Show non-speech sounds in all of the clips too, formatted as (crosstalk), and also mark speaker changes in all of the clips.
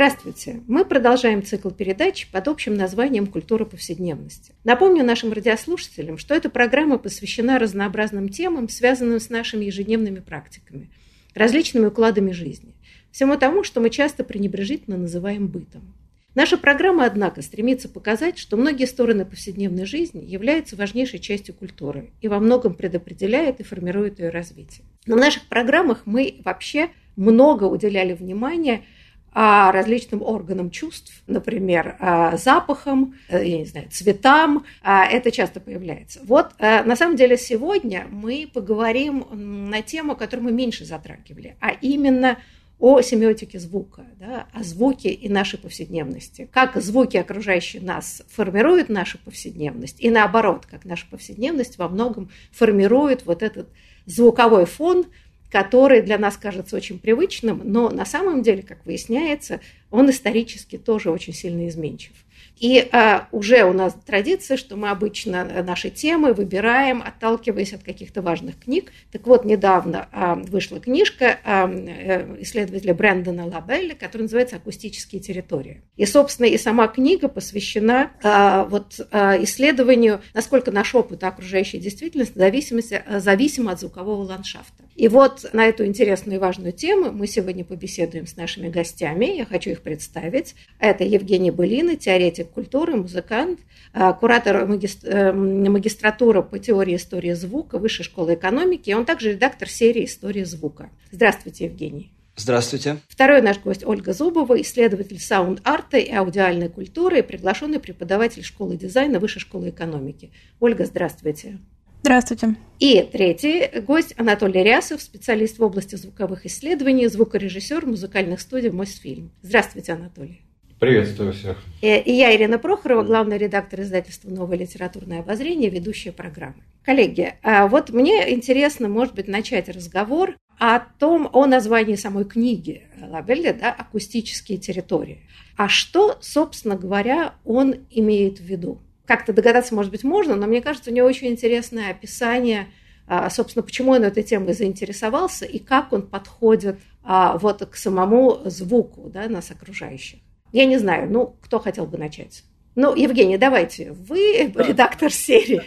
Speaker 1: Здравствуйте! Мы продолжаем цикл передач под общим названием «Культура повседневности». Напомню нашим радиослушателям, что эта программа посвящена разнообразным темам, связанным с нашими ежедневными практиками, различными укладами жизни, всему тому, что мы часто пренебрежительно называем бытом. Наша программа, однако, стремится показать, что многие стороны повседневной жизни являются важнейшей частью культуры и во многом предопределяют и формируют ее развитие. Но в наших программах мы вообще много уделяли внимания различным органам чувств, например, запахам, э, я не знаю, цветам. Это часто появляется. Вот э, на самом деле сегодня мы поговорим на тему, которую мы меньше затрагивали, а именно о семиотике звука, да, о звуке и нашей повседневности. Как звуки, окружающие нас, формируют нашу повседневность, и наоборот, как наша повседневность во многом формирует вот этот звуковой фон, который для нас кажется очень привычным, но на самом деле, как выясняется, он исторически тоже очень сильно изменчив. И а, уже у нас традиция, что мы обычно наши темы выбираем, отталкиваясь от каких-то важных книг. Так вот, недавно а, вышла книжка а, э, исследователя Брэндона Лабелля, которая называется «Акустические территории». И, собственно, и сама книга посвящена а, вот, а, исследованию, насколько наш опыт окружающей действительности зависимости, зависим от звукового ландшафта. И вот на эту интересную и важную тему мы сегодня побеседуем с нашими гостями. Я хочу их представить. Это Евгений Былина, теоретик культуры, музыкант, а, куратор э, магистратуры по теории истории звука Высшей школы экономики. И он также редактор серии «История звука». Здравствуйте, Евгений.
Speaker 2: Здравствуйте.
Speaker 1: Второй наш гость Ольга Зубова, исследователь саунд-арта и аудиальной культуры и приглашенный преподаватель школы дизайна Высшей школы экономики. Ольга, здравствуйте.
Speaker 3: Здравствуйте.
Speaker 1: И третий гость Анатолий Рясов, специалист в области звуковых исследований, звукорежиссер музыкальных студий «Мосфильм». Здравствуйте, Анатолий.
Speaker 4: Приветствую всех.
Speaker 1: Э, и я, Ирина Прохорова, главный редактор издательства «Новое литературное обозрение», ведущая программы. Коллеги, а вот мне интересно, может быть, начать разговор о том, о названии самой книги Лабелля, да, «Акустические территории». А что, собственно говоря, он имеет в виду? Как-то догадаться, может быть, можно, но мне кажется, у него очень интересное описание, а, собственно, почему он этой темой заинтересовался и как он подходит а, вот к самому звуку да, нас окружающих. Я не знаю, ну, кто хотел бы начать? Ну, Евгений, давайте, вы да. редактор серии,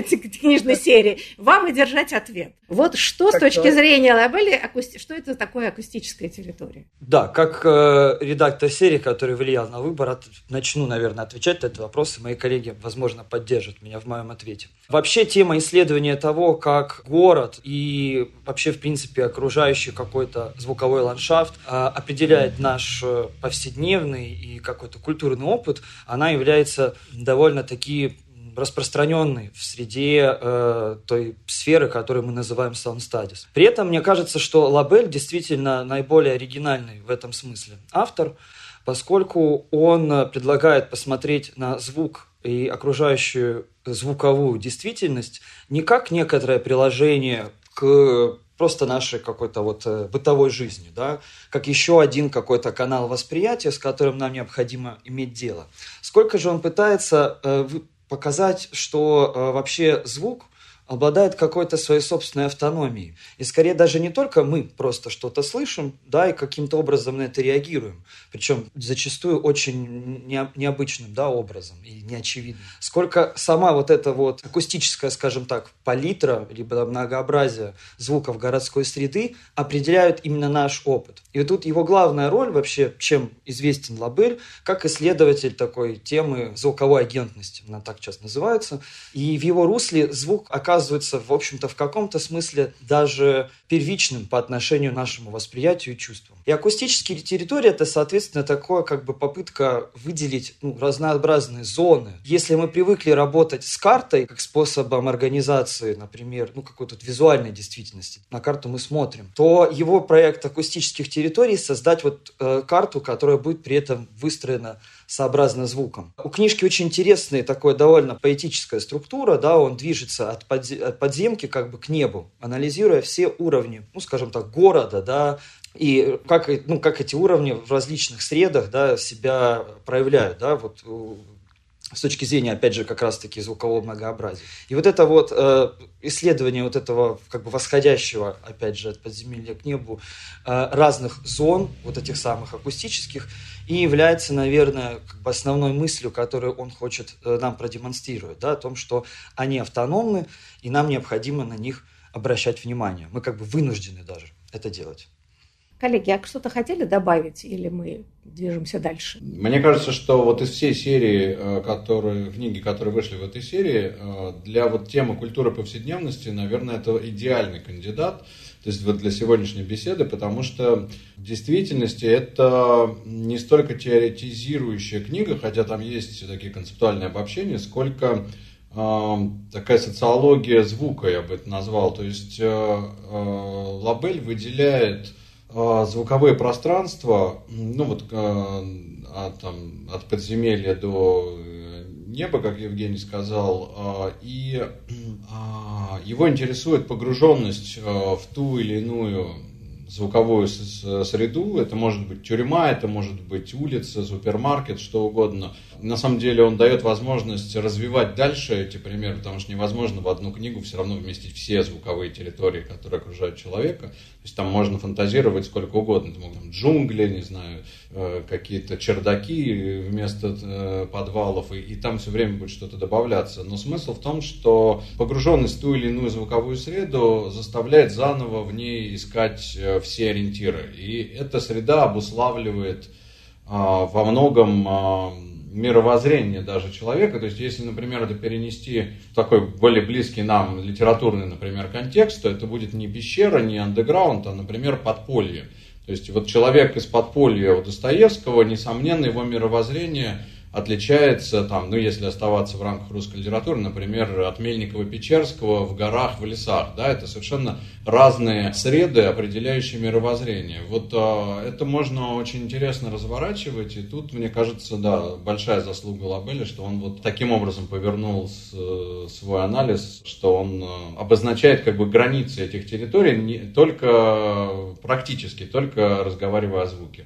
Speaker 1: (laughs) книжной серии, вам и держать ответ. Вот что так, с точки да. зрения Лабелли, акусти... что это такое акустическая территория?
Speaker 2: Да, как э, редактор серии, который влиял на выбор, от... начну, наверное, отвечать на этот вопрос, и мои коллеги, возможно, поддержат меня в моем ответе. Вообще тема исследования того, как город и вообще, в принципе, окружающий какой-то звуковой ландшафт э, определяет наш э, повседневный и какой-то культурный опыт, она является довольно-таки распространенной в среде э, той сферы, которую мы называем sound studies. При этом мне кажется, что Лабель действительно наиболее оригинальный в этом смысле автор, поскольку он предлагает посмотреть на звук и окружающую звуковую действительность не как некоторое приложение к просто нашей какой-то вот э, бытовой жизни, да, как еще один какой-то канал восприятия, с которым нам необходимо иметь дело. Сколько же он пытается э, показать, что э, вообще звук обладает какой-то своей собственной автономией. И скорее даже не только мы просто что-то слышим, да, и каким-то образом на это реагируем. Причем зачастую очень необычным, да, образом и неочевидным. Сколько сама вот эта вот акустическая, скажем так, палитра, либо многообразие звуков городской среды определяют именно наш опыт. И тут его главная роль вообще, чем известен Лабель, как исследователь такой темы звуковой агентности, она так часто называется. И в его русле звук оказывается оказывается, в общем-то, в каком-то смысле даже первичным по отношению к нашему восприятию и чувствам. И акустические территории – это, соответственно, такое как бы попытка выделить ну, разнообразные зоны. Если мы привыкли работать с картой как способом организации, например, ну, какой-то визуальной действительности, на карту мы смотрим, то его проект акустических территорий создать вот э, карту, которая будет при этом выстроена сообразно звуком. У книжки очень интересная такая довольно поэтическая структура, да, он движется от, подз... от подземки как бы к небу, анализируя все уровни, ну, скажем так, города, да, и как, ну, как эти уровни в различных средах да, себя проявляют. Да, вот, с точки зрения, опять же, как раз-таки звукового многообразия. И вот это вот э, исследование вот этого как бы восходящего, опять же, от подземелья к небу э, разных зон, вот этих самых акустических, и является, наверное, как бы основной мыслью, которую он хочет э, нам продемонстрировать, да, о том, что они автономны, и нам необходимо на них обращать внимание. Мы как бы вынуждены даже это делать.
Speaker 1: Коллеги, а что-то хотели добавить или мы движемся дальше?
Speaker 3: Мне кажется, что вот из всей серии, э, которые, книги, которые вышли в этой серии, э, для вот темы культуры повседневности, наверное, это идеальный кандидат, то есть вот для сегодняшней беседы, потому что в действительности это не столько теоретизирующая книга, хотя там есть такие концептуальные обобщения, сколько э, такая социология звука, я бы это назвал. То есть Лабель выделяет а, звуковые пространства, ну вот а, от, там, от подземелья до э, неба, как Евгений сказал, а, и его интересует погруженность в ту или иную звуковую среду. Это может быть тюрьма, это может быть улица, супермаркет, что угодно. На самом деле он дает возможность развивать дальше эти примеры, потому что невозможно в одну книгу все равно вместить все звуковые территории, которые окружают человека. То есть там можно фантазировать сколько угодно. Это могут быть джунгли, не знаю, э, какие-то чердаки вместо э, подвалов, и, и там все время будет что-то добавляться. Но смысл в том, что погруженность в ту или иную звуковую среду заставляет заново в ней искать э, все ориентиры. И эта среда обуславливает во многом мировоззрение даже человека. То есть, если, например, это перенести в такой более близкий нам литературный, например, контекст, то это будет не пещера, не андеграунд, а, например, подполье. То есть, вот человек из подполья у Достоевского, несомненно, его мировоззрение – отличается, там, ну, если оставаться в рамках русской литературы, например, от Мельникова-Печерского в горах, в лесах. Да, это совершенно разные среды, определяющие мировоззрение. Вот а, это можно очень интересно разворачивать, и тут, мне кажется, да, большая заслуга Лабеля, что он вот таким образом повернул с, свой анализ, что он а, обозначает как бы границы этих территорий не только практически, только разговаривая о звуке.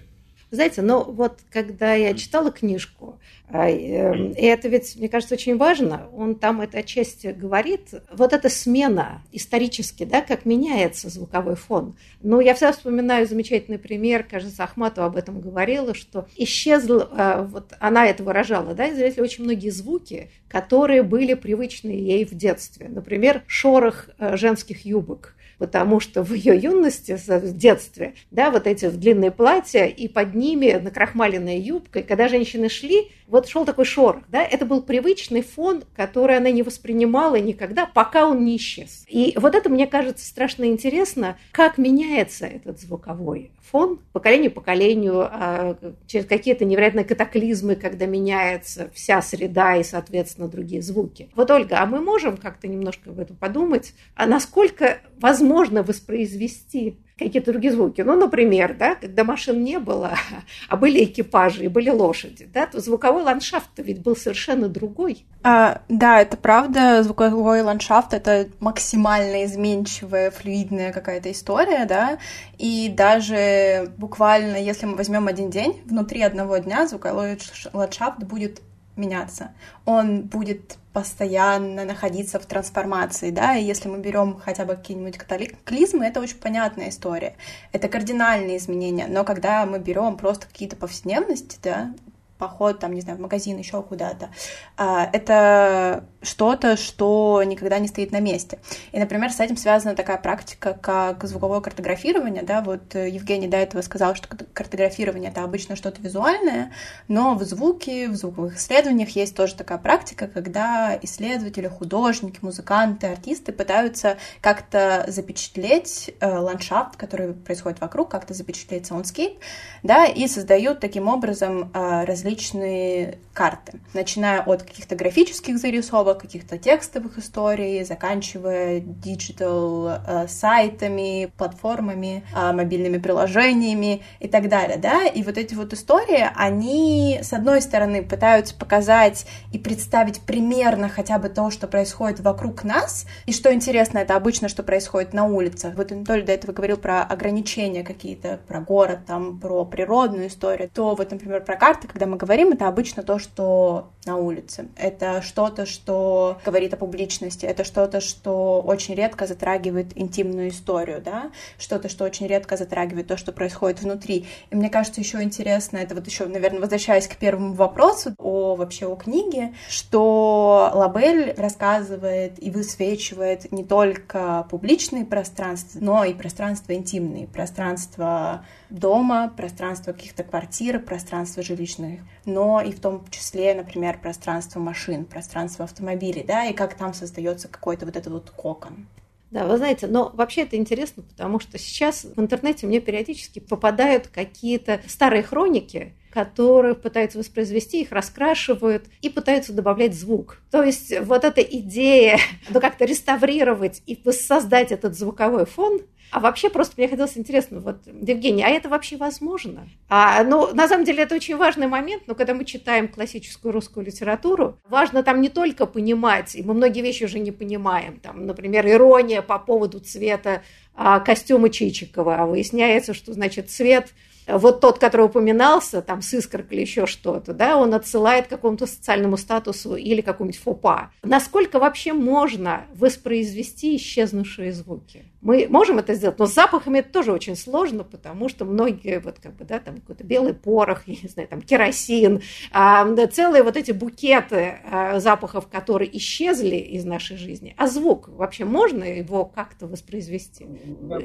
Speaker 1: Знаете, но вот когда я читала книжку, а, эм, и это ведь, мне кажется, очень важно, он там это отчасти говорит, вот эта смена исторически, да, как меняется звуковой фон. Ну, я всегда вспоминаю замечательный пример, кажется, Ахматова об этом говорила, что исчезл, а, вот она это выражала, да, известны очень многие звуки, которые были привычны ей в детстве. Например, шорох э, женских юбок потому что в ее юности, в детстве, да, вот эти длинные платья, и под ними накрахмаленная юбка, и когда женщины шли, вот шел такой шорох, да, это был привычный фон, который она не воспринимала никогда, пока он не исчез. И вот это, мне кажется, страшно интересно, как меняется этот звуковой фон поколение поколению, а, через какие-то невероятные катаклизмы, когда меняется вся среда и, соответственно, другие звуки. Вот, Ольга, а мы можем как-то немножко в этом подумать, а насколько возможно воспроизвести какие-то другие звуки. Ну, например, да, когда машин не было, (laughs) а были экипажи и были лошади, да, то звуковой ландшафт ведь был совершенно другой.
Speaker 4: А, да, это правда. Звуковой ландшафт — это максимально изменчивая, флюидная какая-то история, да, и даже буквально, если мы возьмем один день, внутри одного дня звуковой ландшафт будет меняться. Он будет постоянно находиться в трансформации, да, и если мы берем хотя бы какие-нибудь катаклизмы, это очень понятная история. Это кардинальные изменения, но когда мы берем просто какие-то повседневности, да, поход, там, не знаю, в магазин, еще куда-то, а, это что-то, что никогда не стоит на месте. И, например, с этим связана такая практика, как звуковое картографирование, да, вот э, Евгений до этого сказал, что картографирование — это обычно что-то визуальное, но в звуке, в звуковых исследованиях есть тоже такая практика, когда исследователи, художники, музыканты, артисты пытаются как-то запечатлеть э, ландшафт, который происходит вокруг, как-то запечатлеть soundscape, да, и создают таким образом э, различные карты, начиная от каких-то графических зарисовок, каких-то текстовых историй, заканчивая digital э, сайтами, платформами, э, мобильными приложениями и так далее, да, и вот эти вот истории, они, с одной стороны, пытаются показать и представить примерно хотя бы то, что происходит вокруг нас, и что интересно, это обычно, что происходит на улицах. Вот Анатолий до этого говорил про ограничения какие-то, про город, там, про природную историю, то вот, например, про карты, когда мы говорим, это обычно то, что на улице. Это что-то, что говорит о публичности, это что-то, что очень редко затрагивает интимную историю, да, что-то, что очень редко затрагивает то, что происходит внутри. И мне кажется, еще интересно, это вот еще, наверное, возвращаясь к первому вопросу о вообще о книге, что Лабель рассказывает и высвечивает не только публичные пространства, но и пространства интимные, пространства дома, пространство каких-то квартир, пространство жилищных, но и в том числе, например, пространство машин, пространство автомобилей, да, и как там создается какой-то вот этот вот кокон.
Speaker 1: Да, вы знаете, но вообще это интересно, потому что сейчас в интернете мне периодически попадают какие-то старые хроники, которые пытаются воспроизвести, их раскрашивают и пытаются добавлять звук. То есть вот эта идея, ну как-то реставрировать и создать этот звуковой фон, а вообще просто мне хотелось интересно, вот, Евгений, а это вообще возможно? А, ну, на самом деле это очень важный момент, но когда мы читаем классическую русскую литературу, важно там не только понимать, и мы многие вещи уже не понимаем, там, например, ирония по поводу цвета а, костюма Чичикова, а выясняется, что, значит, цвет вот тот, который упоминался, там с искоркой или еще что-то, да, он отсылает к какому-то социальному статусу или какому-нибудь фопа. Насколько вообще можно воспроизвести исчезнувшие звуки? Мы можем это сделать, но с запахами это тоже очень сложно, потому что многие, вот как бы, да, там какой-то белый порох, (laughs) я не знаю, там керосин, да, целые вот эти букеты а, запахов, которые исчезли из нашей жизни. А звук, вообще можно его как-то воспроизвести?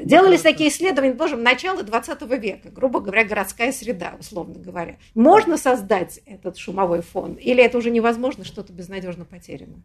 Speaker 1: Делались такие исследования, боже, начало 20 века, грубо говоря, городская среда, условно говоря. Можно создать этот шумовой фон? Или это уже невозможно, что-то безнадежно потеряно?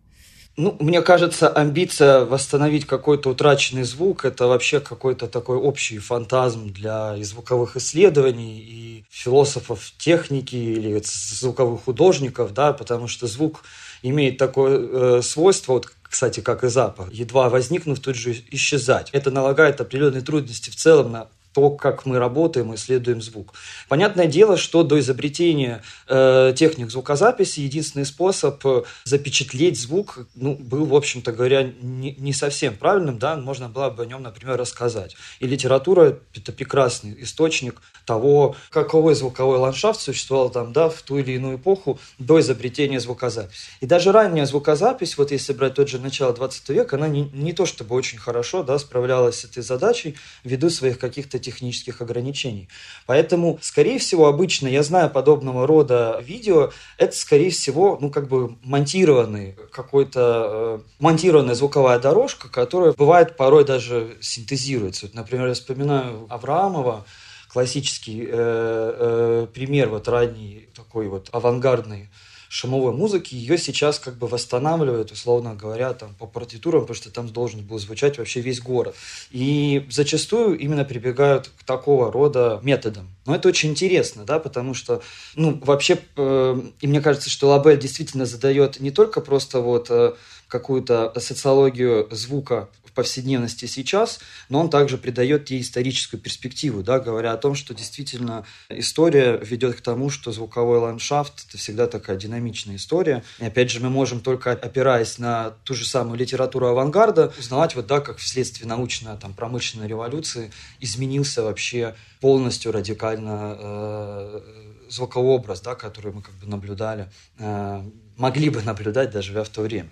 Speaker 2: Ну, мне кажется, амбиция восстановить какой-то утраченный звук – это вообще какой-то такой общий фантазм для и звуковых исследований, и философов техники или звуковых художников, да, потому что звук имеет такое э, свойство, вот, кстати, как и запах, едва возникнув, тут же исчезать. Это налагает определенные трудности в целом на то, как мы работаем, исследуем звук. Понятное дело, что до изобретения э, техник звукозаписи единственный способ э, запечатлеть звук ну, был, в общем-то говоря, не, не совсем правильным. Да? Можно было бы о нем, например, рассказать. И литература – это прекрасный источник того, каковой звуковой ландшафт существовал там, да, в ту или иную эпоху до изобретения звукозаписи. И даже ранняя звукозапись, вот если брать тот же начало 20 века, она не, не то чтобы очень хорошо да, справлялась с этой задачей ввиду своих каких-то технических ограничений. Поэтому, скорее всего, обычно, я знаю подобного рода видео, это, скорее всего, ну, как бы монтированный какой-то, э, монтированная звуковая дорожка, которая бывает порой даже синтезируется. Вот, например, я вспоминаю Авраамова, классический э, э, пример вот ранний такой вот авангардный шумовой музыки, ее сейчас как бы восстанавливают, условно говоря, там, по партитурам, потому что там должен был звучать вообще весь город. И зачастую именно прибегают к такого рода методам. Но это очень интересно, да, потому что, ну, вообще, э, и мне кажется, что Лабель действительно задает не только просто вот э, какую-то социологию звука повседневности сейчас, но он также придает ей историческую перспективу, да, говоря о том, что действительно история ведет к тому, что звуковой ландшафт – это всегда такая динамичная история. И опять же, мы можем только опираясь на ту же самую литературу авангарда, узнавать, вот, да, как вследствие научной, там, промышленной революции изменился вообще полностью радикально э, звуковой образ, да, который мы как бы наблюдали, э, могли бы наблюдать, даже в то время.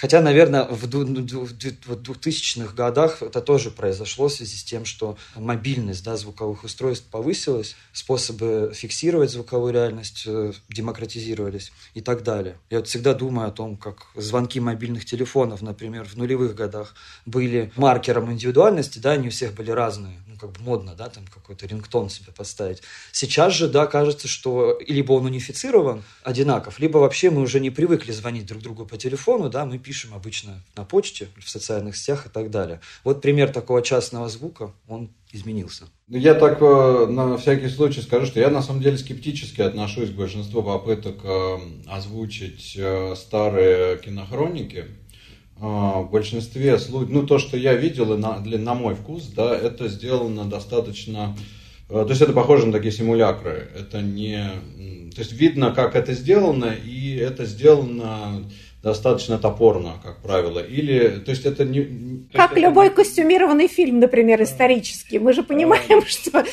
Speaker 2: Хотя, наверное, в 2000-х годах это тоже произошло в связи с тем, что мобильность да, звуковых устройств повысилась, способы фиксировать звуковую реальность э, демократизировались и так далее. Я вот всегда думаю о том, как звонки мобильных телефонов, например, в нулевых годах были маркером индивидуальности, да, они у всех были разные как бы модно, да, там какой-то рингтон себе поставить. Сейчас же, да, кажется, что либо он унифицирован, одинаков, либо вообще мы уже не привыкли звонить друг другу по телефону, да, мы пишем обычно на почте, в социальных сетях и так далее. Вот пример такого частного звука, он изменился.
Speaker 3: Ну, я так э, на всякий случай скажу, что я на самом деле скептически отношусь к большинству попыток э, озвучить э, старые кинохроники. А, в большинстве случаев, ну то, что я видел, на, для, на мой вкус, да, это сделано достаточно, э, то есть это похоже на такие симулякры, это не, то есть видно, как это сделано, и это сделано достаточно топорно, как правило. Или, то есть это не...
Speaker 1: Как
Speaker 3: это
Speaker 1: любой костюмированный фильм, например, исторический. Мы же понимаем, (laughs) что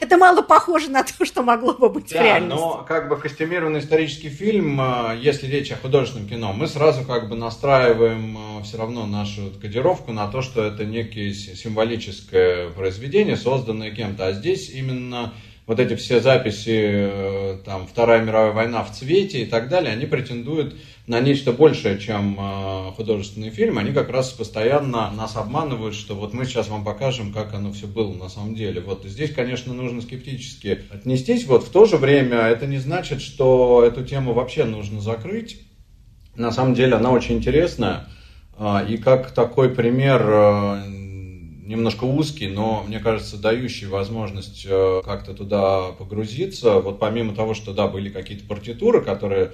Speaker 1: это мало похоже на то, что могло бы быть
Speaker 3: да,
Speaker 1: в реальности.
Speaker 3: но как бы костюмированный исторический фильм, э, если речь о художественном кино, мы сразу как бы настраиваем э, все равно нашу кодировку на то, что это некое символическое произведение, созданное кем-то. А здесь именно вот эти все записи, э, там, Вторая мировая война в цвете и так далее, они претендуют на нечто большее, чем э, художественный фильм. Они как раз постоянно нас обманывают, что вот мы сейчас вам покажем, как оно все было на самом деле. Вот здесь, конечно, нужно скептически отнестись. Вот в то же время это не значит, что эту тему вообще нужно закрыть. На самом деле она очень интересная. Э, и как такой пример немножко узкий, но, мне кажется, дающий возможность э, как-то туда погрузиться. Вот помимо того, что, да, были какие-то партитуры, которые а,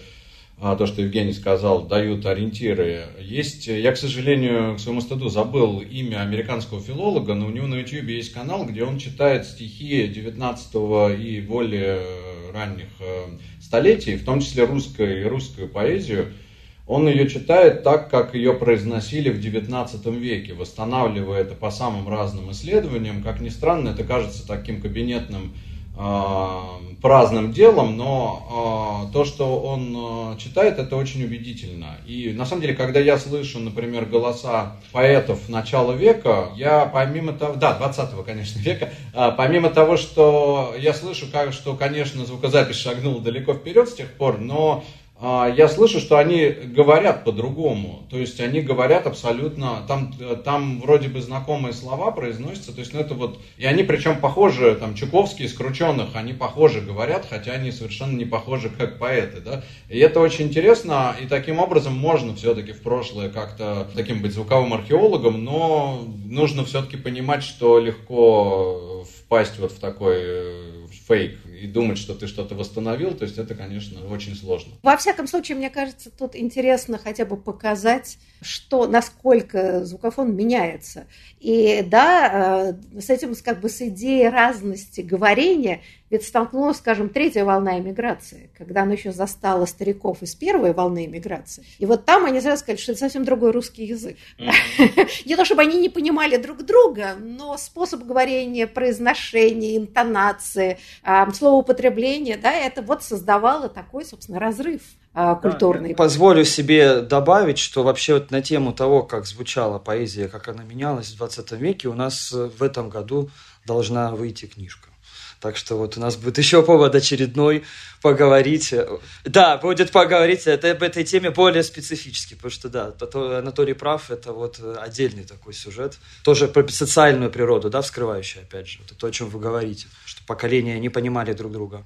Speaker 3: то, что Евгений сказал, дают ориентиры. Есть, я, к сожалению, к своему стыду забыл имя американского филолога, но у него на YouTube есть канал, где он читает стихи 19 и более ранних э, столетий, в том числе русскую и русскую поэзию. Он ее читает так, как ее произносили в XIX веке, восстанавливая это по самым разным исследованиям. Как ни странно, это кажется таким кабинетным э, праздным делом, но э, то, что он э, читает, это очень убедительно. И на самом деле, когда я слышу, например, голоса поэтов начала века, я помимо того, да, 20 конечно, (laughs) века, э, помимо того, что я слышу, как, что, конечно, звукозапись шагнула далеко вперед с тех пор, но я слышу, что они говорят по-другому. То есть они говорят абсолютно, там, там вроде бы знакомые слова произносятся, то есть ну это вот, и они причем похожи, там Чуковские, Скрученных, они похожи говорят, хотя они совершенно не похожи как поэты, да. И это очень интересно, и таким образом можно все-таки в прошлое как-то таким быть звуковым археологом, но нужно все-таки понимать, что легко впасть вот в такой э, фейк и думать, что ты что-то восстановил, то есть это, конечно, очень сложно.
Speaker 1: Во всяком случае, мне кажется, тут интересно хотя бы показать, что, насколько звукофон меняется. И да, э, с этим как бы с идеей разности говорения ведь столкнулась, скажем, третья волна эмиграции, когда она еще застала стариков из первой волны эмиграции. И вот там они сразу сказали, что это совсем другой русский язык. (laughs) Не то, чтобы они не понимали друг друга, но способ говорения, произношения, интонации, а, словоупотребления, да, это вот создавало такой, собственно, разрыв а, культурный.
Speaker 2: Позволю себе добавить, что вообще вот на тему того, как звучала поэзия, как она менялась в 20 веке, у нас в этом году должна выйти книжка. Так что вот у нас будет еще повод очередной поговорить. Да, будет поговорить это, об этой теме более специфически, потому что, да, Анатолий прав, это вот отдельный такой сюжет. Тоже про социальную природу, да, вскрывающий, опять же. Это то, о чем вы говорите, что поколения не понимали друг друга.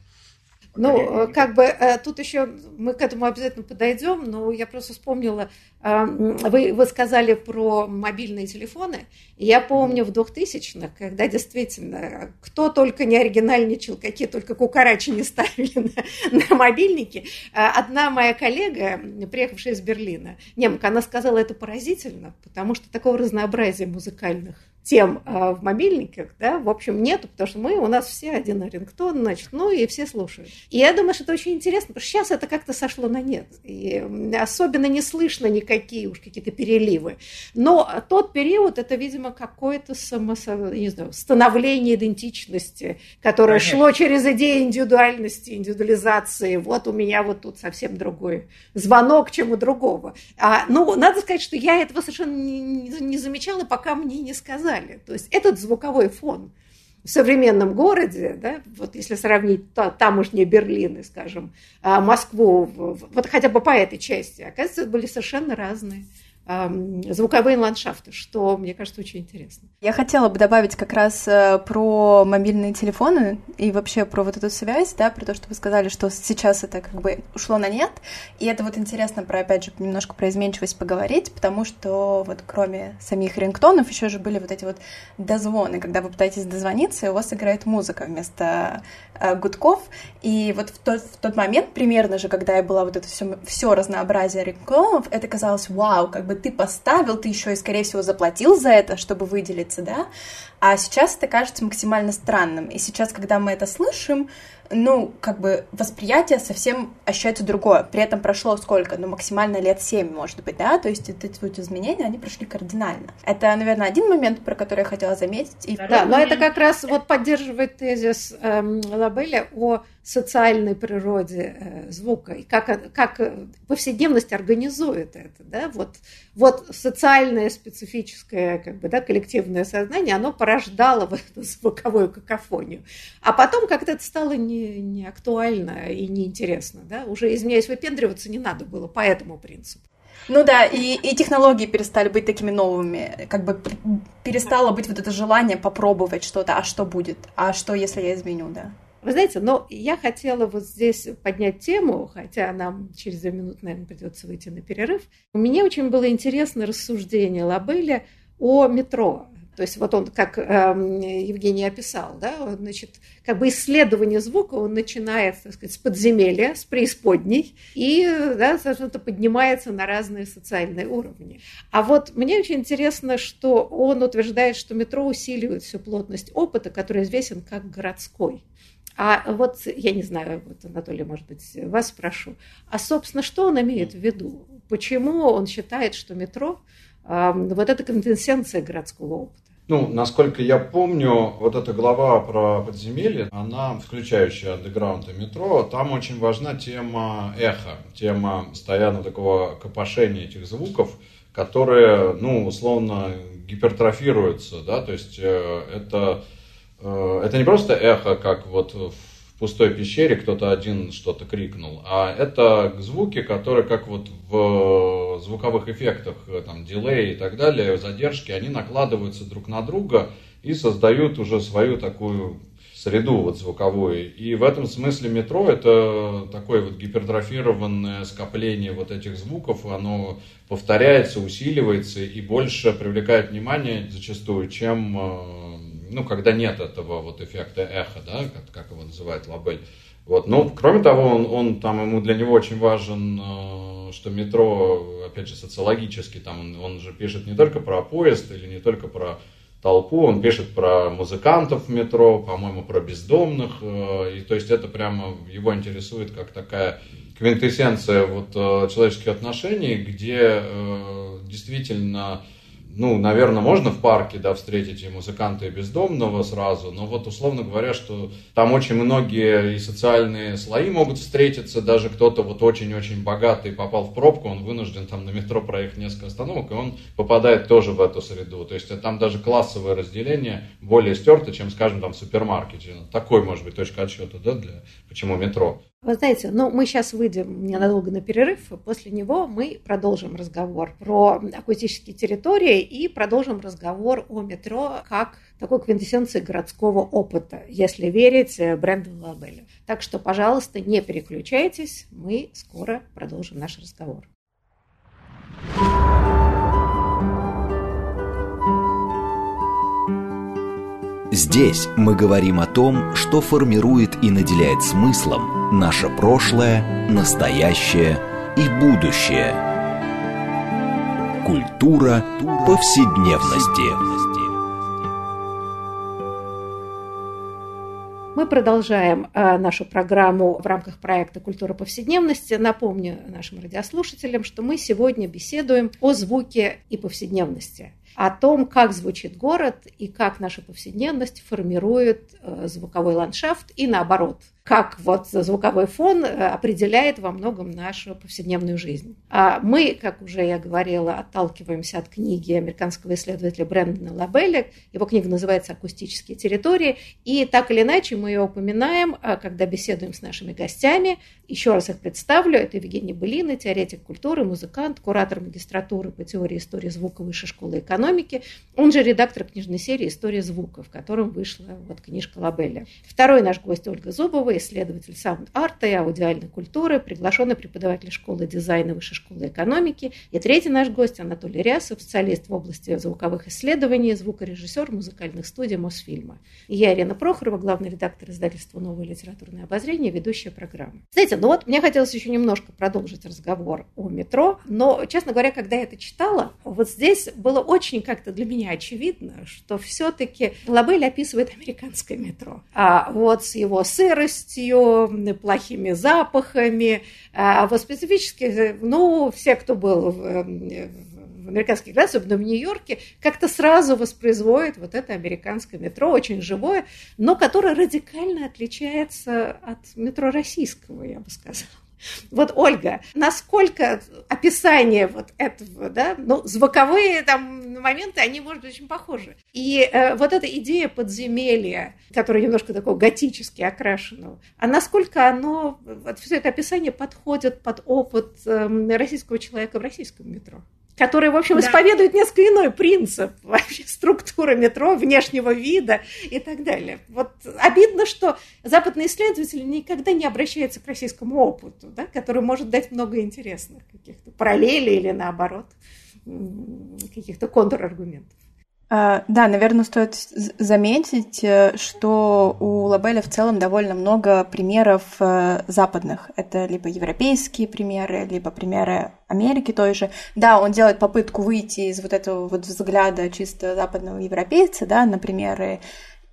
Speaker 1: Ну, как бы э, тут еще мы к этому обязательно подойдем, но я просто вспомнила, э, вы, вы сказали про мобильные телефоны, я помню в 2000-х, когда действительно кто только не оригинальничал, какие только кукарачи не (laughs) ставили на, на мобильники. Э, одна моя коллега, приехавшая из Берлина, немка, она сказала, это поразительно, потому что такого разнообразия музыкальных тем э, в мобильниках, да, в общем, нету, потому что мы, у нас все один рингтон, значит, ну и все слушают. И я думаю, что это очень интересно, потому что сейчас это как-то сошло на нет. И особенно не слышно никакие уж какие-то переливы. Но тот период, это, видимо, какое-то само, не знаю, становление идентичности, которое Конечно. шло через идею индивидуальности, индивидуализации. Вот у меня вот тут совсем другой звонок, чем у другого. А, ну, надо сказать, что я этого совершенно не, не замечала, пока мне не сказали. То есть этот звуковой фон в современном городе, да, вот если сравнить та, тамошние Берлины, скажем, а, Москву, вот хотя бы по этой части, оказывается, были совершенно разные звуковые ландшафты, что, мне кажется, очень интересно.
Speaker 4: Я хотела бы добавить как раз э, про мобильные телефоны и вообще про вот эту связь, да, про то, что вы сказали, что сейчас это как бы ушло на нет, и это вот интересно про, опять же, немножко про изменчивость поговорить, потому что вот кроме самих рингтонов еще же были вот эти вот дозвоны, когда вы пытаетесь дозвониться, и у вас играет музыка вместо э, гудков, и вот в тот, в тот момент примерно же, когда я была вот это все, все разнообразие рингтонов, это казалось, вау, как бы ты поставил, ты еще и, скорее всего, заплатил за это, чтобы выделиться, да, а сейчас это кажется максимально странным. И сейчас, когда мы это слышим, ну, как бы восприятие совсем ощущается другое. При этом прошло сколько? Ну, максимально лет семь, может быть, да? То есть эти вот изменения, они прошли кардинально. Это, наверное, один момент, про который я хотела заметить.
Speaker 1: И да, но это как раз вот поддерживает тезис эм, Лабеля о социальной природе э, звука и как, как повседневность организует это, да? Вот, вот социальное специфическое, как бы, да, коллективное сознание, оно порождало вот эту звуковую какофонию. А потом как-то это стало не не, актуально и не интересно, да, уже, извиняюсь, выпендриваться не надо было по этому принципу.
Speaker 4: Ну да, и, и технологии перестали быть такими новыми, как бы перестало быть вот это желание попробовать что-то, а что будет, а что, если я изменю, да.
Speaker 1: Вы знаете, но я хотела вот здесь поднять тему, хотя нам через две минуты, наверное, придется выйти на перерыв. Мне очень было интересно рассуждение Лабеля о метро. То есть вот он, как э, Евгений описал, да, значит, как бы исследование звука, он начинает, так сказать, с подземелья, с преисподней, и, да, соответственно, поднимается на разные социальные уровни. А вот мне очень интересно, что он утверждает, что метро усиливает всю плотность опыта, который известен как городской. А вот, я не знаю, вот, Анатолий, может быть, вас спрошу, а, собственно, что он имеет в виду? Почему он считает, что метро вот это квинтэссенция городского опыта?
Speaker 3: Ну, насколько я помню, вот эта глава про подземелье, она, включающая андеграунд и метро, там очень важна тема эха, тема постоянно такого копошения этих звуков, которые, ну, условно, гипертрофируются, да, то есть э, это, э, это не просто эхо, как вот в пустой пещере кто-то один что-то крикнул, а это звуки, которые как вот в звуковых эффектах, э, там, дилей и так далее, задержки, они накладываются друг на друга и создают уже свою такую среду вот звуковую. И в этом смысле метро это такое вот гипертрофированное скопление вот этих звуков, оно повторяется, усиливается и больше привлекает внимание зачастую, чем э, ну, когда нет этого вот эффекта эхо, да, как, как его называет Лабель. Вот. Но, кроме того, он, он там, ему для него очень важен, э, что метро, опять же, социологически, там он, он же пишет не только про поезд или не только про толпу, он пишет про музыкантов в метро, по-моему, про бездомных, э, и то есть это прямо его интересует как такая квинтэссенция вот э, человеческих отношений, где действительно ну, наверное, можно в парке, да, встретить и музыканта, и бездомного сразу, но вот, условно говоря, что там очень многие и социальные слои могут встретиться, даже кто-то вот очень-очень богатый попал в пробку, он вынужден там на метро проехать несколько остановок, и он попадает тоже в эту среду. То есть там даже классовое разделение более стерто, чем, скажем, там в супермаркете. Такой, может быть, точка отсчета, да, для почему метро.
Speaker 1: Вы знаете, ну, мы сейчас выйдем ненадолго на перерыв, после него мы продолжим разговор про акустические территории и продолжим разговор о метро как такой квинтэссенции городского опыта, если верить бренду Лабелю. Так что, пожалуйста, не переключайтесь, мы скоро продолжим наш разговор.
Speaker 5: Здесь мы говорим о том, что формирует и наделяет смыслом наше прошлое, настоящее и будущее. Культура повседневности.
Speaker 1: Мы продолжаем а, нашу программу в рамках проекта «Культура повседневности». Напомню нашим радиослушателям, что мы сегодня беседуем о звуке и повседневности о том, как звучит город и как наша повседневность формирует э, звуковой ландшафт и наоборот – как вот звуковой фон э, определяет во многом нашу повседневную жизнь. А мы, как уже я говорила, отталкиваемся от книги американского исследователя Брэндона Лабелля. Его книга называется «Акустические территории». И так или иначе мы ее упоминаем, а, когда беседуем с нашими гостями. Еще раз их представлю. Это Евгений Былина, теоретик культуры, музыкант, куратор магистратуры по теории истории звука Высшей школы экономики. Он же редактор книжной серии «История звука», в котором вышла вот книжка Лабелля. Второй наш гость Ольга Зубова, исследователь саунд-арта и аудиальной культуры, приглашенный преподаватель школы дизайна Высшей школы экономики. И третий наш гость Анатолий Рясов, специалист в области звуковых исследований, звукорежиссер музыкальных студий Мосфильма. И я, Ирина Прохорова, главный редактор издательства «Новое литературное обозрение», ведущая программы. Знаете, ну вот мне хотелось еще немножко продолжить разговор о метро, но, честно говоря, когда я это читала, вот здесь было очень как-то для меня очевидно, что все-таки Лабель описывает американское метро. А вот с его сыростью, сыростью, плохими запахами. А вот специфически, ну, все, кто был в, в американских городах, особенно в Нью-Йорке, как-то сразу воспроизводят вот это американское метро, очень живое, но которое радикально отличается от метро российского, я бы сказала. Вот, Ольга, насколько описание вот этого, да, ну, звуковые там моменты, они, может быть, очень похожи. И э, вот эта идея подземелья, которая немножко такого готически окрашенного, а насколько оно, вот все это описание подходит под опыт э, российского человека в российском метро? Который, в общем, да. исповедует несколько иной принцип (laughs) вообще структуры метро, внешнего вида и так далее. Вот обидно, что западные исследователи никогда не обращаются к российскому опыту, да, который может дать много интересных каких-то параллелей или наоборот каких-то контраргументов.
Speaker 4: А, да, наверное, стоит заметить, э, что у Лабеля в целом довольно много примеров э, западных. Это либо европейские примеры, либо примеры Америки той же. Да, он делает попытку выйти из вот этого вот взгляда чисто западного европейца, да, на примеры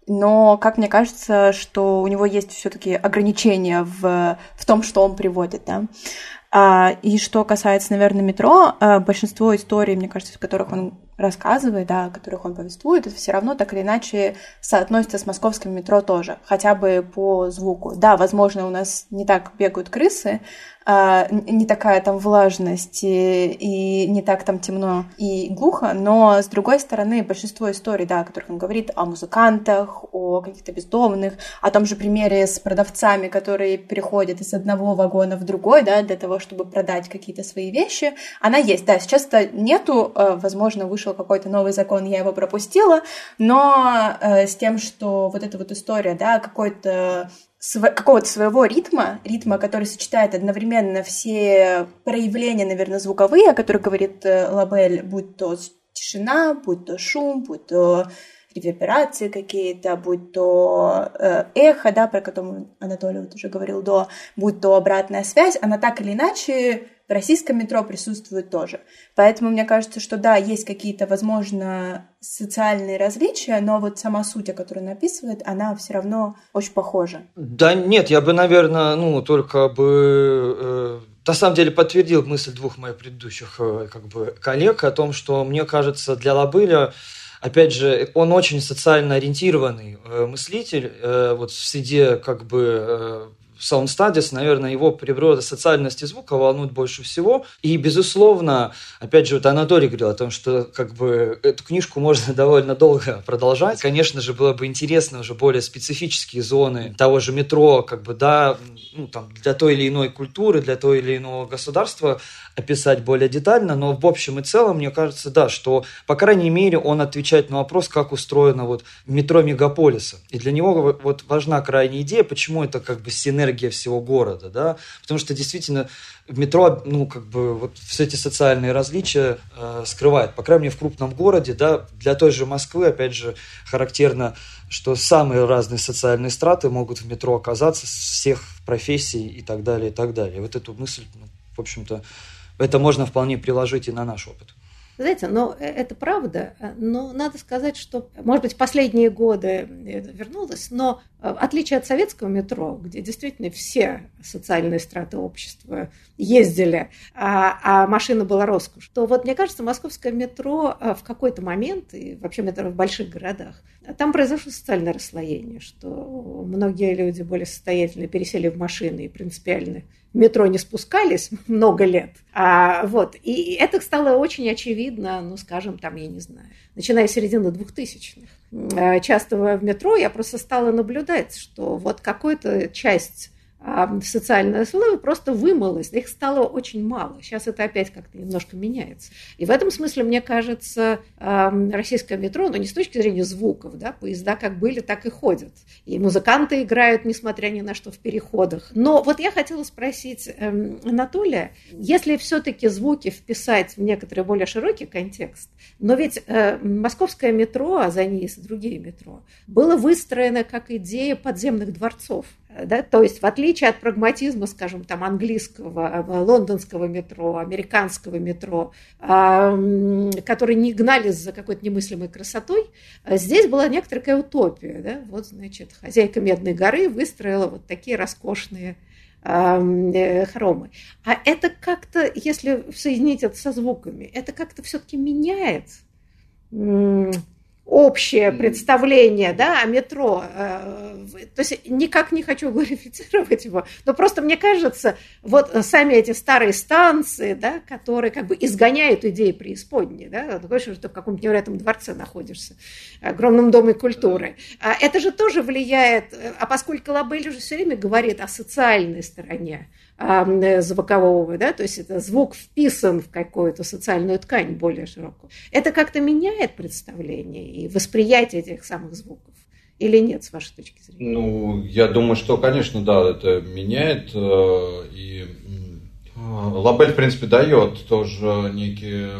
Speaker 4: но, как мне кажется, что у него есть все-таки ограничения в, в том, что он приводит, да. А, и что касается, наверное, метро, а, большинство историй, мне кажется, в которых он рассказывает, да, о которых он повествует, это все равно так или иначе соотносится с московским метро тоже, хотя бы по звуку. Да, возможно, у нас не так бегают крысы, а, не такая там влажность и, и не так там темно и глухо, но с другой стороны большинство историй, да, о которых он говорит, о музыкантах, о каких-то бездомных, о том же примере с продавцами, которые переходят из одного вагона в другой, да, для того, чтобы продать какие-то свои вещи, она есть, да, сейчас-то нету, э, возможно, вышел какой-то новый закон, я его пропустила, но э, с тем, что вот эта вот история, да, какой-то какого-то своего ритма, ритма, который сочетает одновременно все проявления, наверное, звуковые, о которых говорит э, Лабель, будь то тишина, будь то шум, будь то реверберации какие-то, будь то э, эхо, да, про которое Анатолий вот уже говорил до, будь то обратная связь, она так или иначе в российском метро присутствует тоже. Поэтому мне кажется, что да, есть какие-то, возможно, социальные различия, но вот сама суть, о которой он описывает, она все равно очень похожа.
Speaker 2: Да нет, я бы, наверное, ну, только бы... Э на самом деле подтвердил мысль двух моих предыдущих э, как бы, коллег о том, что мне кажется, для Лобыля опять же, он очень социально ориентированный э, мыслитель, э, вот в среде как бы Sound Studies, наверное, его природа социальности звука волнует больше всего. И, безусловно, опять же, вот Анатолий говорил о том, что как бы эту книжку можно (laughs) довольно долго продолжать. Конечно же, было бы интересно уже более специфические зоны того же метро, как бы, да, ну, там, для той или иной культуры, для той или иного государства описать более детально, но в общем и целом, мне кажется, да, что, по крайней мере, он отвечает на вопрос, как устроено вот метро мегаполиса. И для него вот важна крайняя идея, почему это как бы синергия всего города, да, потому что действительно в метро, ну, как бы, вот все эти социальные различия э, скрывает. По крайней мере, в крупном городе, да, для той же Москвы, опять же, характерно, что самые разные социальные страты могут в метро оказаться с всех профессий и так далее, и так далее. Вот эту мысль, ну, в общем-то, это можно вполне приложить и на наш опыт.
Speaker 1: Знаете, но э, это правда, но надо сказать, что, может быть, последние годы вернулось, но в отличие от советского метро, где действительно все социальные страты общества ездили, а, а машина была роскошь, то вот мне кажется, московское метро в какой-то момент, и вообще метро в больших городах, там произошло социальное расслоение, что многие люди более состоятельные пересели в машины и принципиально метро не спускались (laughs) много лет. А, вот, и это стало очень очевидно, ну, скажем, там, я не знаю, начиная с середины двухтысячных. А, часто в метро я просто стала наблюдать, что вот какая-то часть социальное слой просто вымылось, их стало очень мало. Сейчас это опять как-то немножко меняется. И в этом смысле, мне кажется, российское метро, ну не с точки зрения звуков, да, поезда как были, так и ходят. И музыканты играют, несмотря ни на что, в переходах. Но вот я хотела спросить эм, Анатолия, если все-таки звуки вписать в некоторый более широкий контекст, но ведь э, московское метро, а за ней и другие метро, было выстроено как идея подземных дворцов. Да? То есть в отличие от прагматизма, скажем, там английского, э, лондонского метро, американского метро, которые не гнались за какой-то немыслимой красотой, э, здесь была некоторая утопия. Да? Вот, значит, хозяйка Медной горы выстроила вот такие роскошные э, хромы. А это как-то, если соединить это со звуками, это как-то все-таки меняет общее представление да, о метро. Э, то есть никак не хочу глорифицировать его, но просто мне кажется, вот сами эти старые станции, да, которые как бы изгоняют идеи преисподней, да, такое что ты в каком-то невероятном дворце находишься, огромном доме культуры. А это же тоже влияет, а поскольку Лабель уже все время говорит о социальной стороне, Э, звукового, да, то есть это звук вписан в какую-то социальную ткань более широкую. Это как-то меняет представление и восприятие этих самых звуков? Или нет, с вашей точки зрения?
Speaker 3: Ну, я думаю, что, конечно, да, это меняет. Э, и Лабель, в принципе, дает тоже некие,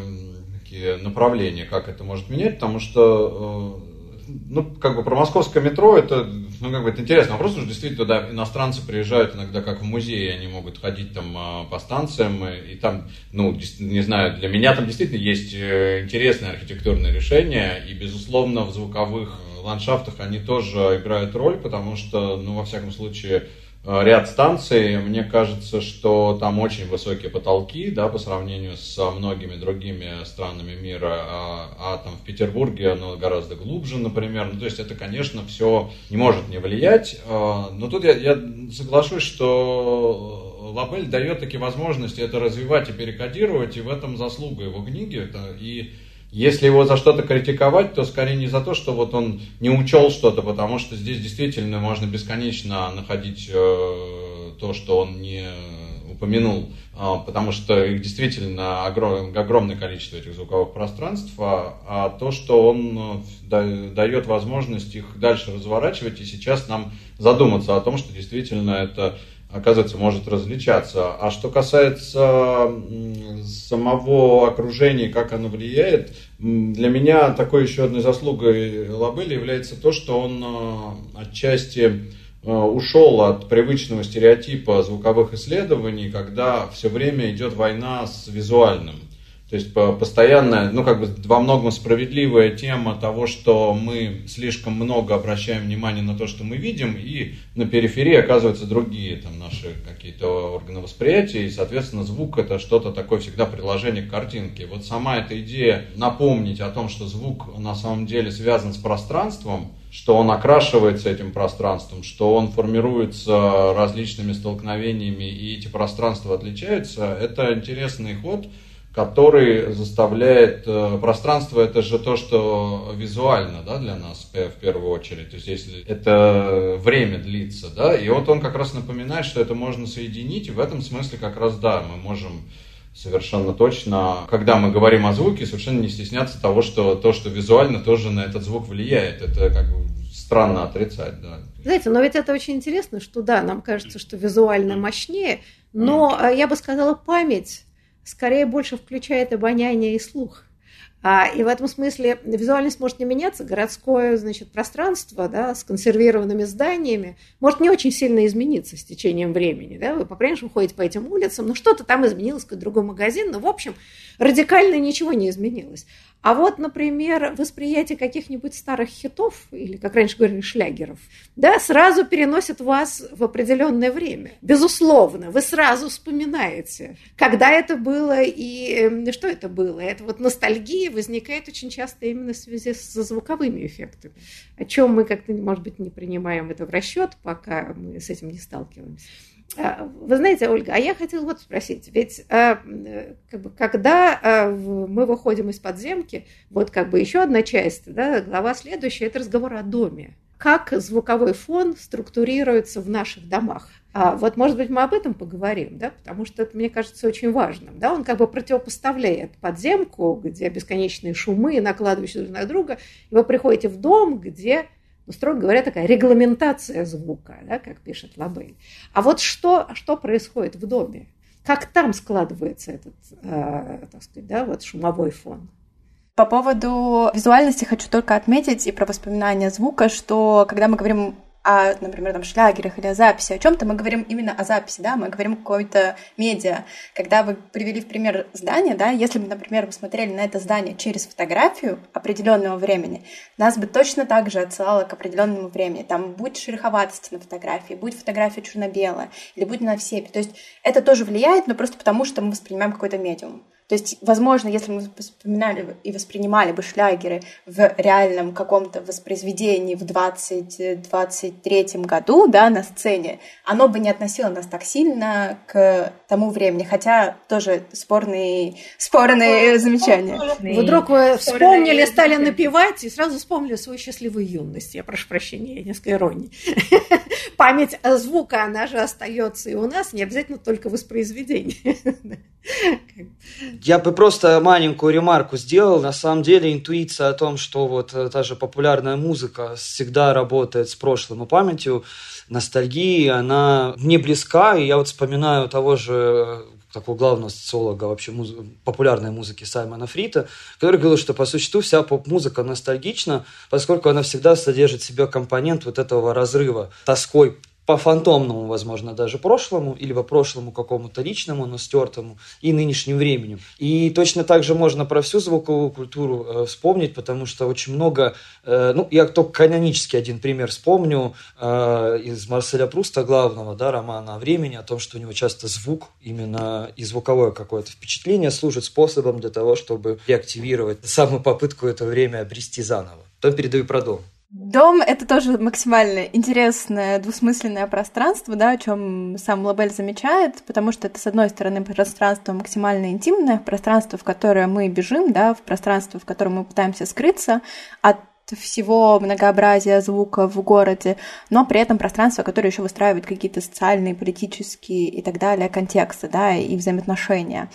Speaker 3: некие направления, как это может менять, потому что э, ну, как бы про московское метро, это, ну, как бы, это интересный вопрос, потому что действительно туда иностранцы приезжают иногда как в музей, они могут ходить там а, по станциям, и, и там, ну, не знаю, для меня там действительно есть э, интересные архитектурные решения, и, безусловно, в звуковых ландшафтах они тоже играют роль, потому что, ну, во всяком случае, Э, ряд станций, мне кажется, что там очень высокие потолки, да, по сравнению с многими другими странами мира, а, а там в Петербурге оно гораздо глубже, например, ну, то есть это, конечно, все не может не влиять, э, но тут я, я соглашусь, что Лабель дает такие возможности это развивать и перекодировать, и в этом заслуга его книги, это, и если его за что-то критиковать, то скорее не за то, что вот он не учел что-то, потому что здесь действительно можно бесконечно находить э, то, что он не упомянул, э, потому что их действительно огром, огромное количество этих звуковых пространств, а, а то, что он э, дает возможность их дальше разворачивать, и сейчас нам задуматься о том, что действительно это оказывается, может различаться. А что касается самого окружения, как оно влияет, для меня такой еще одной заслугой Лабели является то, что он э, отчасти э, ушел от привычного стереотипа звуковых исследований, когда все время идет война с визуальным. То есть постоянная, ну как бы во многом справедливая тема того, что мы слишком много обращаем внимание на то, что мы видим, и на периферии оказываются другие там наши какие-то органы восприятия, и, соответственно, звук это что-то такое всегда приложение к картинке. Вот сама эта идея напомнить о том, что звук на самом деле связан с пространством, что он окрашивается этим пространством, что он формируется различными столкновениями, и эти пространства отличаются, это интересный ход, который заставляет э, пространство это же то, что визуально да, для нас в первую очередь. То есть если это время длится, да, и вот он как раз напоминает, что это можно соединить, и в этом смысле как раз да, мы можем совершенно точно, когда мы говорим о звуке, совершенно не стесняться того, что то, что визуально тоже на этот звук влияет. Это как бы странно отрицать, да.
Speaker 1: Знаете, но ведь это очень интересно, что да, нам кажется, что визуально мощнее, но э, я бы сказала, память скорее больше включает обоняние и слух. А, и в этом смысле визуальность может не меняться, городское значит, пространство да, с консервированными зданиями может не очень сильно измениться с течением времени. Да? Вы по-прежнему ходите по этим улицам, но что-то там изменилось, какой-то другой магазин, но, в общем, радикально ничего не изменилось. А вот, например, восприятие каких-нибудь старых хитов, или, как раньше говорили, шлягеров, да, сразу переносит вас в определенное время. Безусловно, вы сразу вспоминаете, когда это было и эм, что это было. Это вот ностальгия возникает очень часто именно в связи со звуковыми эффектами, о чем мы как-то, может быть, не принимаем это в расчет, пока мы с этим не сталкиваемся. А, вы знаете, Ольга, а я хотела вот спросить, ведь а, как бы, когда а, мы выходим из подземки, вот как бы еще одна часть, да, глава следующая, это разговор о доме. Как звуковой фон структурируется в наших домах? А вот, может быть, мы об этом поговорим, да, потому что это, мне кажется, очень важным. Да? Он как бы противопоставляет подземку, где бесконечные шумы, накладывающиеся друг на друга, и вы приходите в дом, где ну, строго говоря, такая регламентация звука, да, как пишет Лабель. А вот что, что происходит в доме? Как там складывается этот, э, так сказать, да, вот шумовой фон?
Speaker 4: По поводу визуальности хочу только отметить и про воспоминания звука, что когда мы говорим о, например, там, шлягерах или о записи, о чем-то мы говорим именно о записи, да, мы говорим о какой-то медиа. Когда вы привели в пример здание, да, если бы, например, мы смотрели на это здание через фотографию определенного времени, нас бы точно так же отсылало к определенному времени. Там будет шероховатость на фотографии, будет фотография черно-белая, или будет на все. То есть это тоже влияет, но просто потому, что мы воспринимаем какой-то медиум. То есть, возможно, если мы вспоминали и воспринимали бы шлягеры в реальном каком-то воспроизведении в 2023 году, да, на сцене, оно бы не относило нас так сильно к тому времени, хотя тоже спорные, спорные замечания.
Speaker 1: Вдруг вы вспомнили, стали напевать и сразу вспомнили свою счастливую юность. Я прошу прощения, я несколько иронии. (laughs) Память звука, она же остается и у нас, не обязательно только воспроизведение. (laughs)
Speaker 2: Я бы просто маленькую ремарку сделал. На самом деле интуиция о том, что вот э, та же популярная музыка всегда работает с прошлым и памятью, ностальгии, она мне близка. И я вот вспоминаю того же э, такого главного социолога вообще муз... популярной музыки Саймона Фрита, который говорил, что по существу вся поп-музыка ностальгична, поскольку она всегда содержит в себе компонент вот этого разрыва тоской по фантомному, возможно, даже прошлому, или по прошлому какому-то личному, но стертому, и нынешнему времени. И точно так же можно про всю звуковую культуру э, вспомнить, потому что очень много, э, ну, я только канонический один пример вспомню э, из Марселя Пруста, главного, да, романа о времени, о том, что у него часто звук, именно и звуковое какое-то впечатление служит способом для того, чтобы реактивировать самую попытку это время обрести заново. Потом передаю про. Дом —
Speaker 4: это тоже максимально интересное двусмысленное пространство, да, о чем сам Лабель замечает, потому что это, с одной стороны, пространство максимально интимное, пространство, в которое мы бежим, да, в пространство, в котором мы пытаемся скрыться от всего многообразия звука в городе, но при этом пространство, которое еще выстраивает какие-то социальные, политические и так далее контексты, да, и взаимоотношения.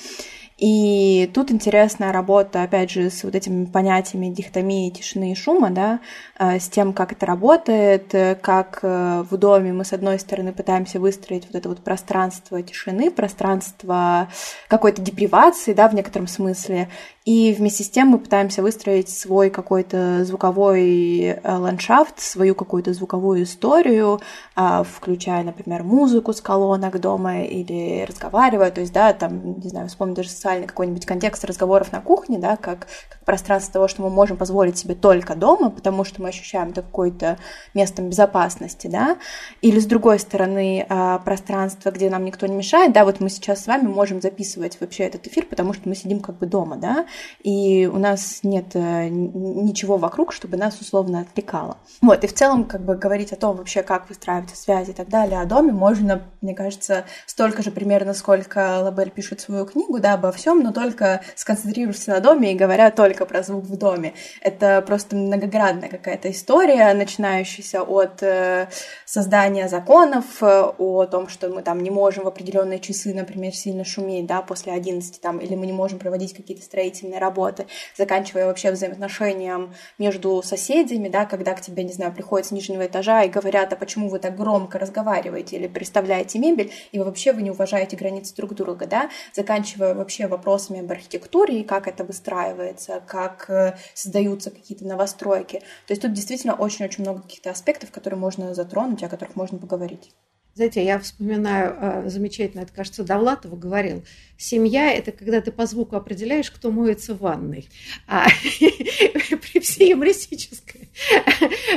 Speaker 4: И тут интересная работа, опять же, с вот этими понятиями дихотомии тишины и шума, да, э, с тем, как это работает, как э, в доме мы, с одной стороны, пытаемся выстроить вот это вот пространство тишины, пространство какой-то депривации, да, в некотором смысле, и вместе с тем мы пытаемся выстроить свой какой-то звуковой ландшафт, свою какую-то звуковую историю, включая, например, музыку с колонок дома или разговаривая, то есть, да, там, не знаю, вспомнить даже социальный какой-нибудь контекст разговоров на кухне, да, как, как пространство того, что мы можем позволить себе только дома, потому что мы ощущаем это какое-то местом безопасности, да, или с другой стороны а, пространство, где нам никто не мешает, да, вот мы сейчас с вами можем записывать вообще этот эфир, потому что мы сидим как бы дома, да, и у нас нет э, ничего вокруг, чтобы нас условно отвлекало. Вот, и в целом как бы говорить о том вообще, как выстраивать связи и так далее о доме можно, мне кажется, столько же примерно, сколько Лабель пишет свою книгу, да, обо всем, но только сконцентрируешься на доме и говоря только про звук в доме. Это просто многоградная какая-то история, начинающаяся от э, создания законов, э, о том, что мы там не можем в определенные часы, например, сильно шуметь, да, после 11 там, или мы не можем проводить какие-то строительные строительной работы, заканчивая вообще взаимоотношением между соседями, да, когда к тебе, не знаю, приходят с нижнего этажа и говорят, а почему вы так громко разговариваете или представляете мебель, и вы вообще вы не уважаете границы друг друга, да, заканчивая вообще вопросами об архитектуре и как это выстраивается, как э, создаются какие-то новостройки. То есть тут действительно очень-очень много каких-то аспектов, которые можно затронуть, о которых можно поговорить.
Speaker 1: Знаете, я вспоминаю э, замечательно, это, кажется, Довлатова говорил, семья – это когда ты по звуку определяешь, кто моется в ванной. А (laughs) при всей юмористической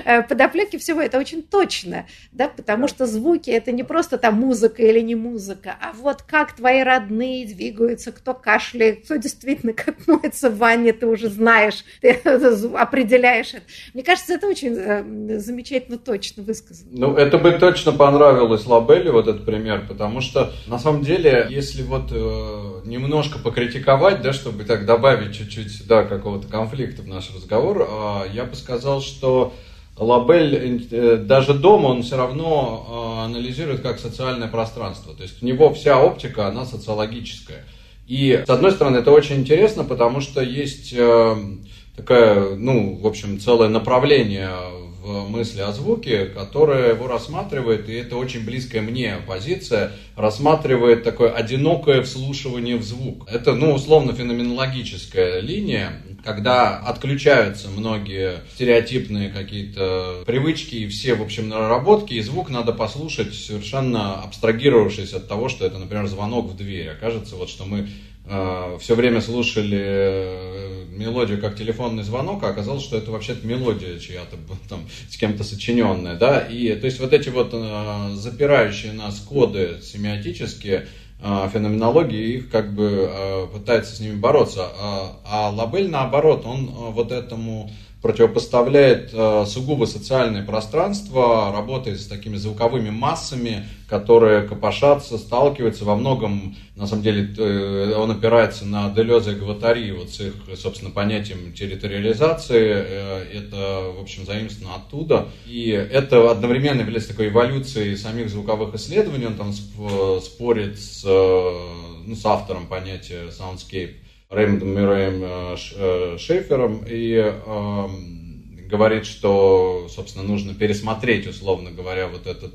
Speaker 1: э, подоплеке всего это очень точно, да, потому что звуки – это не просто там музыка или не музыка, а вот как твои родные двигаются, кто кашляет, кто действительно как моется в ванне, ты уже знаешь, ты (laughs) определяешь это. Мне кажется, это очень э, замечательно точно высказано.
Speaker 3: Ну, это бы точно понравилось Лабелли вот этот пример, потому что на самом деле, если вот э, немножко покритиковать, да, чтобы так добавить чуть-чуть сюда какого-то конфликта в наш разговор, э, я бы сказал, что Лабель э, даже дома он все равно э, анализирует как социальное пространство. То есть у него вся оптика, она социологическая. И, с одной стороны, это очень интересно, потому что есть э, такая, ну, в общем, целое направление мысли о звуке, которая его рассматривает, и это очень близкая мне позиция, рассматривает такое одинокое вслушивание в звук. Это, ну, условно, феноменологическая линия, когда отключаются многие стереотипные какие-то привычки и все, в общем, наработки, и звук надо послушать совершенно абстрагировавшись от того, что это, например, звонок в дверь. Окажется, вот, что мы э, все время слушали э, мелодию как телефонный звонок, а оказалось, что это вообще-то мелодия чья-то там с кем-то сочиненная, да, и то есть вот эти вот э, запирающие нас коды семиотические, э, феноменологии, их как бы э, пытается с ними бороться, а, а Лабель наоборот, он э, вот этому противопоставляет э, сугубо социальное пространство, работает с такими звуковыми массами, которые копошатся, сталкиваются во многом, на самом деле, э, он опирается на Делеза и Гватари, вот с их, собственно, понятием территориализации, э, это, в общем, заимствовано оттуда, и это одновременно является такой эволюцией самих звуковых исследований, он там спорит с, ну, с автором понятия soundscape, Рэймондом Мюрреем э, э, Шефером и э, говорит, что, собственно, нужно пересмотреть, условно говоря, вот этот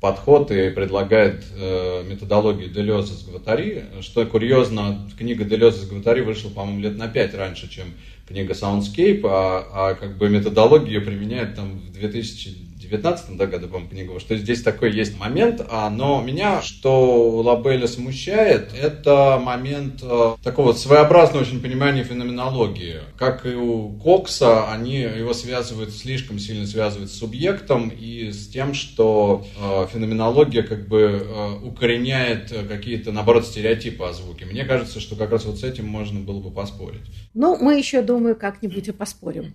Speaker 3: подход и предлагает э, методологию Делеза с Гватари. Что курьезно, книга Делеза с Гватари вышла, по-моему, лет на пять раньше, чем книга Soundscape, а, а как бы методологию применяет там в 2000 19 да, году, по-моему, книгу, что здесь такой есть момент, а, но меня, что Лабеля смущает, это момент э, такого своеобразного очень понимания феноменологии. Как и у Кокса, они его связывают, слишком сильно связывают с субъектом и с тем, что э, феноменология как бы э, укореняет какие-то, наоборот, стереотипы о звуке. Мне кажется, что как раз вот с этим можно было бы поспорить.
Speaker 1: Ну, мы еще, думаю, как-нибудь и поспорим.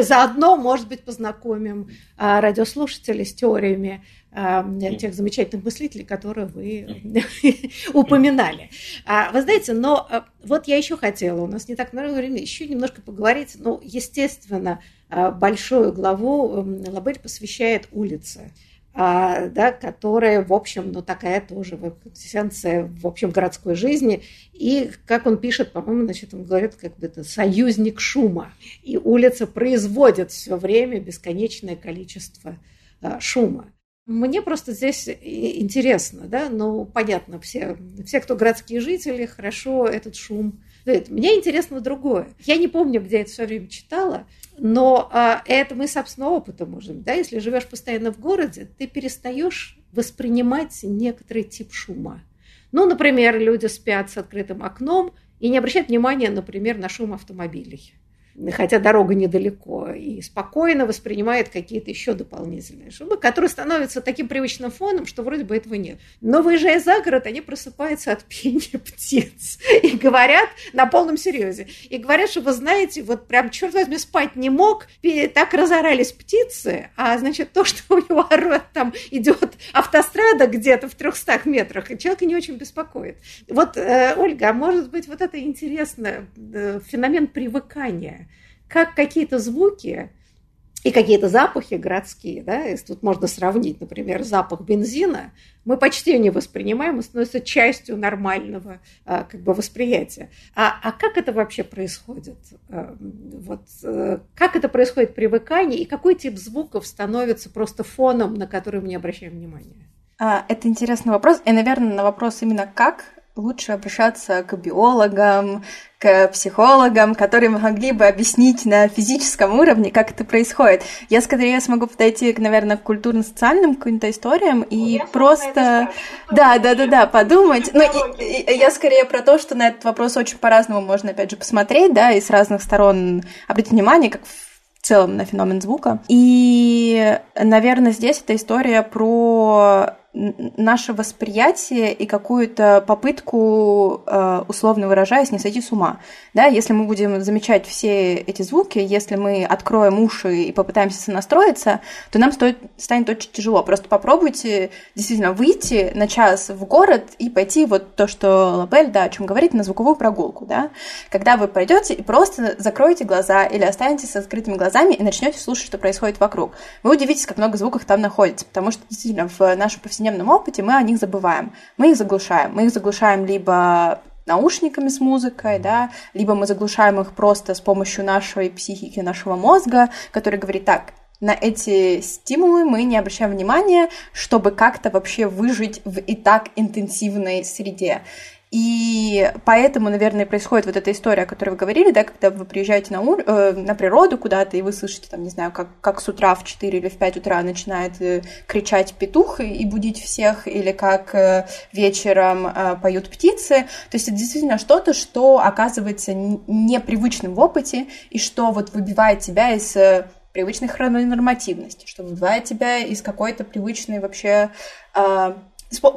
Speaker 1: Заодно, может быть, познакомим а, радиослушателей с теориями а, тех замечательных мыслителей, которые вы (laughs) упоминали. А, вы знаете, но вот я еще хотела, у нас не так много времени, еще немножко поговорить. Ну, естественно, большую главу Лабель посвящает улице. А, да, которая, в общем, ну, такая тоже эссенция, в общем, городской жизни. И, как он пишет, по-моему, значит, он говорит, как бы это союзник шума. И улица производит все время бесконечное количество а, шума. Мне просто здесь интересно, да, ну, понятно, все, все, кто городские жители, хорошо этот шум. Мне интересно другое. Я не помню, где я это все время читала, но а, это мы, собственно, опытом можем. Да? Если живешь постоянно в городе, ты перестаешь воспринимать некоторый тип шума. Ну, например, люди спят с открытым окном и не обращают внимания, например, на шум автомобилей хотя дорога недалеко, и спокойно воспринимает какие-то еще дополнительные шумы, которые становятся таким привычным фоном, что вроде бы этого нет. Но выезжая за город, они просыпаются от пения птиц и говорят на полном серьезе. И говорят, что вы знаете, вот прям, черт возьми, спать не мог, так разорались птицы, а значит, то, что у него орет, там идет автострада где-то в 300 метрах, и человека не очень беспокоит. Вот, э, Ольга, а может быть, вот это интересно, э, феномен привыкания как какие-то звуки и какие-то запахи городские, да, если тут можно сравнить, например, запах бензина, мы почти не воспринимаем, он становится частью нормального а, как бы восприятия. А, а как это вообще происходит? А, вот, а, как это происходит привыкание, и какой тип звуков становится просто фоном, на который мы не обращаем внимания?
Speaker 4: А, это интересный вопрос, и, наверное, на вопрос именно «как» лучше обращаться к биологам, к психологам, которые могли бы объяснить на физическом уровне, как это происходит. Я скорее смогу подойти, наверное, к культурно-социальным каким-то историям и я просто... Да, да, да, да, подумать. Ну, и, и, я скорее про то, что на этот вопрос очень по-разному можно, опять же, посмотреть, да, и с разных сторон обратить внимание, как в целом на феномен звука. И, наверное, здесь эта история про наше восприятие и какую-то попытку, э, условно выражаясь, не сойти с ума. Да, если мы будем замечать все эти звуки, если мы откроем уши и попытаемся сонастроиться, то нам стоит, станет очень тяжело. Просто попробуйте действительно выйти на час в город и пойти вот то, что Лабель, да, о чем говорит, на звуковую прогулку, да. Когда вы пойдете и просто закроете глаза или останетесь с открытыми глазами и начнете слушать, что происходит вокруг. Вы удивитесь, как много звуков там находится, потому что действительно в нашем повседневном повседневном опыте мы о них забываем. Мы их заглушаем. Мы их заглушаем либо наушниками с музыкой, да, либо мы заглушаем их просто с помощью нашей психики, нашего мозга, который говорит так, на эти стимулы мы не обращаем внимания, чтобы как-то вообще выжить в и так интенсивной среде. И поэтому, наверное, происходит вот эта история, о которой вы говорили, да, когда вы приезжаете на, ур... э, на природу куда-то, и вы слышите, там, не знаю, как, как с утра в 4 или в 5 утра начинает э, кричать петух и, и будить всех, или как э, вечером э, поют птицы. То есть это действительно что-то, что оказывается непривычным в опыте, и что вот выбивает тебя из э, привычной хрононормативности, что выбивает тебя из какой-то привычной вообще э,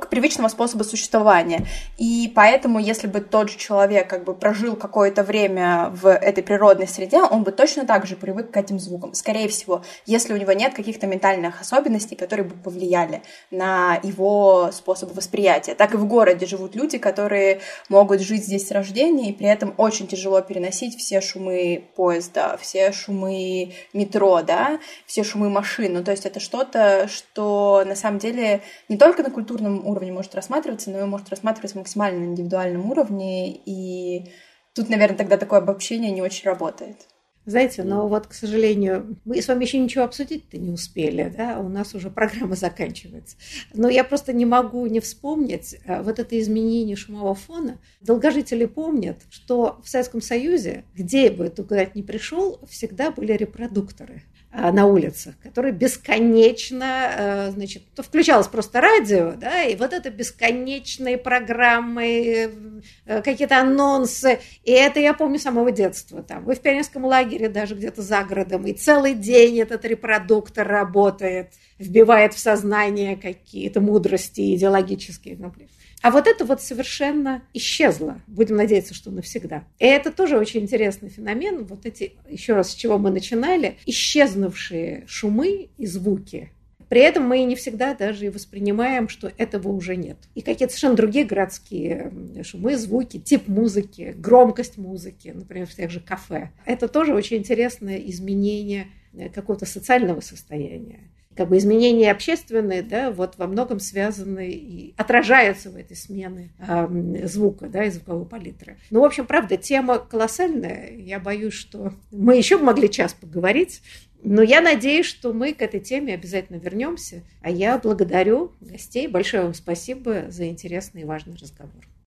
Speaker 4: привычного способа существования. И поэтому, если бы тот же человек как бы прожил какое-то время в этой природной среде, он бы точно так же привык к этим звукам. Скорее всего, если у него нет каких-то ментальных особенностей, которые бы повлияли на его способ восприятия. Так и в городе живут люди, которые могут жить здесь с рождения, и при этом очень тяжело переносить все шумы поезда, все шумы метро, да, все шумы машин. Ну, то есть это что-то, что на самом деле не только на культурном коллективном уровне может рассматриваться, но и может рассматриваться максимально на индивидуальном уровне, и тут, наверное, тогда такое обобщение не очень работает.
Speaker 1: Знаете, но вот, к сожалению, мы с вами еще ничего обсудить-то не успели, да, у нас уже программа заканчивается. Но я просто не могу не вспомнить э, вот это изменение шумового фона. Долгожители помнят, что в Советском Союзе, где бы ты куда-то ни пришел, всегда были репродукторы. Э, на улицах, который бесконечно, э, значит, то включалось просто радио, да, и вот это бесконечные программы, э, какие-то анонсы, и это я помню с самого детства, там, вы в пионерском лагере даже где-то за городом, и целый день этот репродуктор работает, вбивает в сознание какие-то мудрости идеологические, например. А вот это вот совершенно исчезло. Будем надеяться, что навсегда. И это тоже очень интересный феномен. Вот эти, еще раз, с чего мы начинали, исчезнувшие шумы и звуки. При этом мы не всегда даже и воспринимаем, что этого уже нет. И какие-то совершенно другие городские шумы, звуки, тип музыки, громкость музыки, например, в тех же кафе. Это тоже очень интересное изменение какого-то социального состояния как бы изменения общественные, да, вот во многом связаны и отражаются в этой смене э, звука, да, и звуковой палитры. Ну, в общем, правда, тема колоссальная. Я боюсь, что мы еще могли час поговорить, но я надеюсь, что мы к этой теме обязательно вернемся. А я благодарю гостей. Большое вам спасибо за интересный и важный разговор.